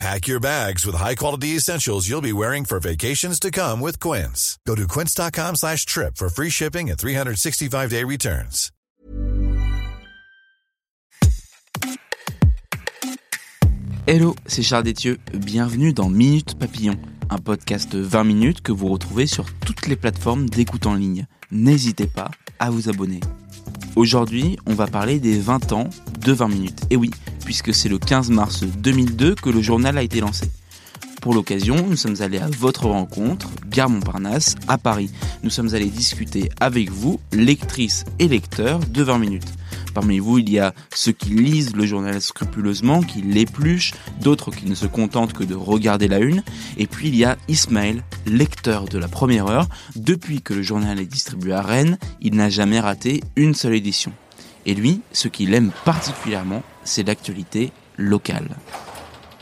Pack your bags with high-quality essentials you'll be wearing for vacations to come with Quince. Go to quince.com slash trip for free shipping and 365-day returns. Hello, c'est Charles Détieux. Bienvenue dans Minute Papillon, un podcast de 20 minutes que vous retrouvez sur toutes les plateformes d'écoute en ligne. N'hésitez pas à vous abonner. Aujourd'hui, on va parler des 20 ans de 20 minutes. Et oui, puisque c'est le 15 mars 2002 que le journal a été lancé. Pour l'occasion, nous sommes allés à votre rencontre, Gare Montparnasse, à Paris. Nous sommes allés discuter avec vous, lectrices et lecteurs de 20 minutes. Parmi vous, il y a ceux qui lisent le journal scrupuleusement, qui l'épluchent, d'autres qui ne se contentent que de regarder la une, et puis il y a Ismaël, lecteur de la première heure. Depuis que le journal est distribué à Rennes, il n'a jamais raté une seule édition. Et lui, ce qu'il aime particulièrement, c'est l'actualité locale.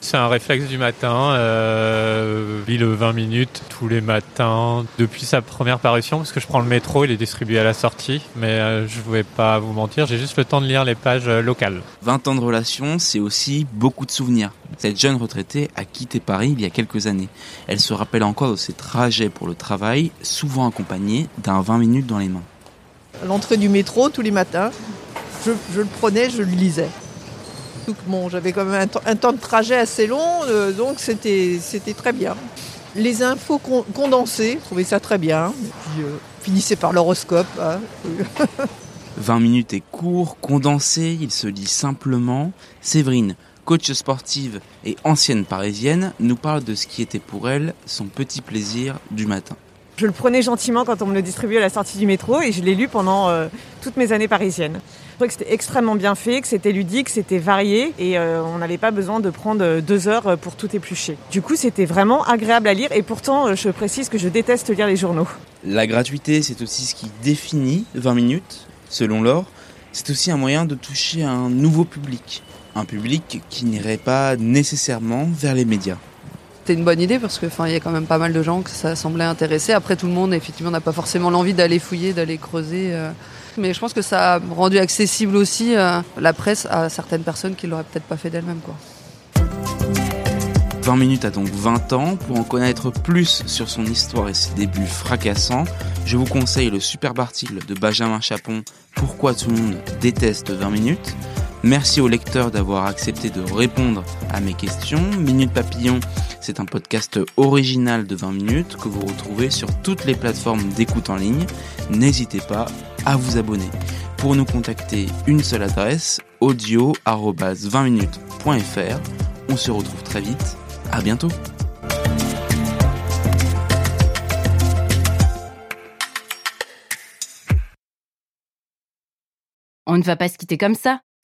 C'est un réflexe du matin. Euh, le 20 minutes tous les matins depuis sa première parution parce que je prends le métro, il est distribué à la sortie. Mais euh, je ne vais pas vous mentir, j'ai juste le temps de lire les pages euh, locales. 20 ans de relation, c'est aussi beaucoup de souvenirs. Cette jeune retraitée a quitté Paris il y a quelques années. Elle se rappelle encore de ses trajets pour le travail, souvent accompagnés d'un 20 minutes dans les mains. L'entrée du métro tous les matins, je, le prenais, je le lisais. Donc bon, j'avais quand même un, temps- de trajet assez long, euh, donc c'était très bien. Les infos con- condensées, je trouvais ça très bien. Et puis, euh, finissait par l'horoscope. hein. 20 minutes est court, condensé, il se lit simplement. Séverine, coach sportive et ancienne parisienne, nous parle de ce qui était pour elle son petit plaisir du matin. Je le prenais gentiment quand on me le distribuait à la sortie du métro et je l'ai lu pendant euh, toutes mes années parisiennes. Je trouvais que c'était extrêmement bien fait, que c'était ludique, c'était varié et euh, on n'avait pas besoin de prendre euh, deux heures pour tout éplucher. Du coup, c'était vraiment agréable à lire et pourtant, je précise que je déteste lire les journaux. La gratuité, c'est aussi ce qui définit 20 minutes, selon Laure. C'est aussi un moyen de toucher un nouveau public. Un public qui n'irait pas nécessairement vers les médias. C'était une bonne idée parce que, enfin, il y a quand même pas mal de gens que ça semblait intéresser. Après, tout le monde, effectivement, n'a pas forcément l'envie d'aller fouiller, d'aller creuser. euh. Mais je pense que ça a rendu accessible aussi euh, la presse à certaines personnes qui l'auraient peut-être pas fait d'elles-mêmes, quoi. 20 minutes a donc 20 ans. Pour en connaître plus sur son histoire et ses débuts fracassants, je vous conseille le superbe article de Benjamin Chapon Pourquoi tout le monde déteste 20 minutes. Merci aux lecteurs d'avoir accepté de répondre à mes questions. Minute Papillon, c'est un podcast original de 20 minutes que vous retrouvez sur toutes les plateformes d'écoute en ligne. N'hésitez pas à vous abonner. Pour nous contacter, une seule adresse audio-20minutes.fr. On se retrouve très vite. À bientôt. On ne va pas se quitter comme ça.